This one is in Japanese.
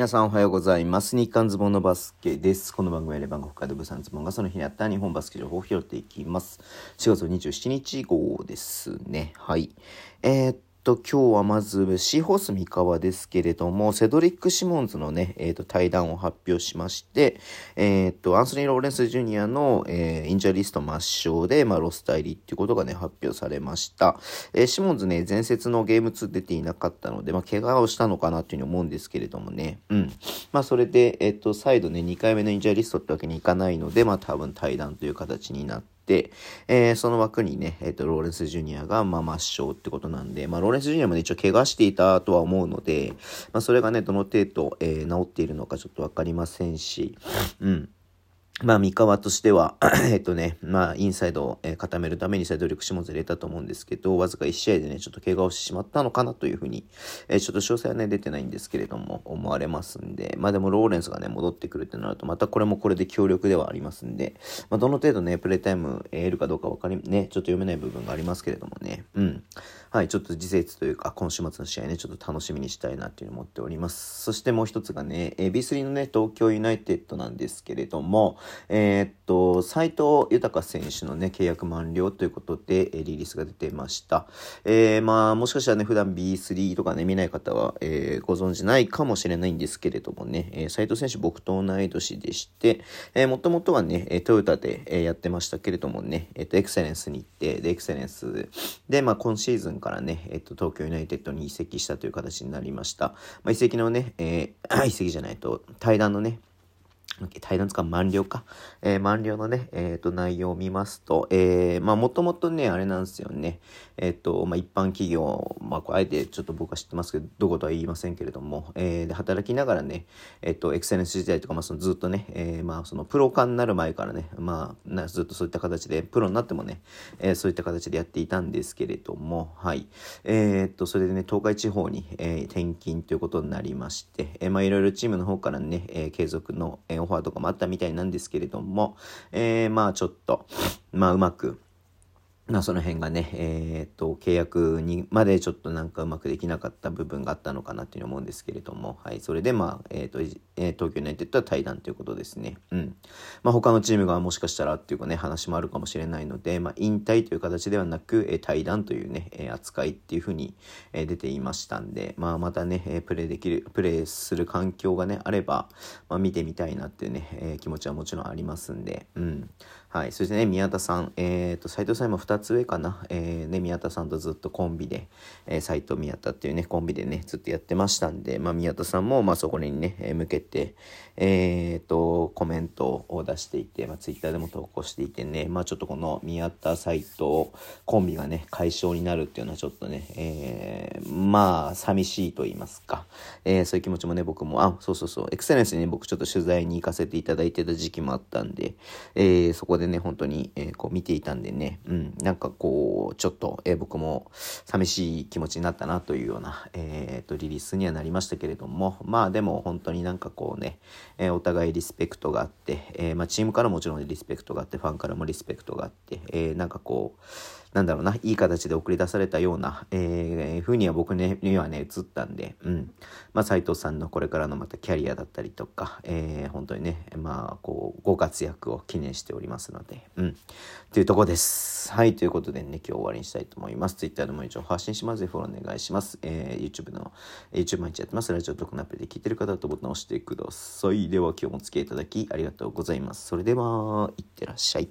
皆さんおはようございます。日刊ズボンのバスケです。この番組はレバンが北海道ブサンズボンがその日にあった日本バスケ情報を拾っていきます。4月27日号ですね。はい。えーっと、今日はまずシーホース三河ですけれども、セドリック・シモンズのね、えーと、対談を発表しまして、えーと、アンソニー・ローレンス・ジュニアの、えーインジャリスト抹消で、まあ、ロスタイリっていうことがね、発表されました。えーシモンズね、前節のゲーム2出ていなかったので、まあ、怪我をしたのかなっていうふうに思うんですけれどもね。うん。まあ、それで、えっと、再度ね、2回目のインジャリストってわけにいかないので、まあ、多分対談という形になって、えーその枠にね、えっと、ローレンス・ジュニアが、まあ、抹消ってことなんで、まあ、ローレンス・ジュニアもね、一応怪我していたとは思うので、まあ、それがね、どの程度、えー治っているのかちょっとわかりませんし、うん。まあ、三河としては、えっとね、まあ、インサイドを、固めるためにサイド力下ずれたと思うんですけど、わずか1試合でね、ちょっと怪我をしてしまったのかなというふうに、えーちょっと詳細はね、出てないんですけれども、思われますんで、まあでもローレンスがね、戻ってくるってなると、またこれもこれで強力ではありますんで、まあ、どの程度ね、プレイタイム得るかどうかわかり、ね、ちょっと読めない部分がありますけれどもね、うん。はい、ちょっと次節というか、今週末の試合ね、ちょっと楽しみにしたいなっていうのを思っております。そしてもう一つがね、えー B3 のね、東京ユナイテッドなんですけれども、えーっと、斉藤豊選手のね、契約満了ということで、えーリリースが出てました。えーまあ、もしかしたらね、普段 B3 とかね、見ない方は、えーご存知ないかもしれないんですけれどもね、えー斉藤選手僕と同い年でして、えー、もともとはね、トヨタで、やってましたけれどもね、えっ、と、エクセレンスに行って、で、エクセレンスで、まあ、今シーズンからね、えっ、と、東京ユナイテッドに移籍したという形になりました。まあ、移籍のね、えー 移籍じゃないと、対談のね、対談つか満了か？えー満了のね、えっ、と、内容を見ますと、えーまあ、もともとね、あれなんですよね。えっ、と、まあ、一般企業、まあ、こうあえてちょっと僕は知ってますけど、どことは言いませんけれども、えーで、働きながらね、えっ、と、エクセレンス時代とか、まあ、そのずっとね、えーまあ、そのプロ化になる前からね、まあ、なずっとそういった形で、プロになってもね、えーそういった形でやっていたんですけれども、はい。えっと、それでね、東海地方に、えー転勤ということになりまして、えーまあ、いろいろチームの方からね、えー継続の、えーファーとかもあったみたいなんですけれども、えーまあ、ちょっと、まあ、うまく、まあその辺がね、えっと、契約にまでちょっとなんかうまくできなかった部分があったのかなっていうのを思うんですけれども、はい、それでまあ、えっ、と、えー東京ユナイテッドは対談ということですね。うん。まあ他のチームがもしかしたらっていうかね、話もあるかもしれないので、まあ引退という形ではなく、えー対談というね、えー扱いっていうふうに、えー出ていましたんで、まあまたね、えープレイできる、プレイする環境がね、あれば、まあ見てみたいなっていうね、えー気持ちはもちろんありますんで、うん。はい。そしてね、宮田さん、えっ、と、斉藤さんも2つ上かな？えーね、宮田さんとずっとコンビで、えー、斉藤宮田っていうね、コンビでね、ずっとやってましたんで、まあ、宮田さんも、まあ、そこにね、えー向けて、えっ、と、コメントを出していて、まあ、ツイッターでも投稿していてね、まあ、ちょっとこの宮田、斉藤コンビがね、解消になるっていうのはちょっとね、えーまあ、寂しいと言いますか、えーそういう気持ちもね、僕も、あ、そうそうそう、エクセレンスにね、僕ちょっと取材に行かせていただいてた時期もあったんで、えーそこでね、本当に、えーこう見ていたんでね、うん、なんかこう、ちょっと、えー僕も寂しい気持ちになったなというような、えーと、リリースにはなりましたけれども、まあでも本当になんかこうね、えーお互いリスペクトがあって、えーまあチームからもちろんリスペクトがあって、ファンからもリスペクトがあって、えーなんかこう、なんだろうな、いい形で送り出されたような、えー、風には僕にはね、映ったんで、うん。まあ、斉藤さんのこれからのまたキャリアだったりとか、えー、本当にね、まあ、こう、ご活躍を記念しておりますので、うん。というとこです。はい、ということでね、今日終わりにしたいと思います。Twitter でも一応発信します。ぜひフォローお願いします。えー、YouTube の、YouTube 毎日やってます。ラジオ特のアプリで聞いてる方はボタンを押してください。では、今日もお付き合いいただきありがとうございます。それでは、いってらっしゃい。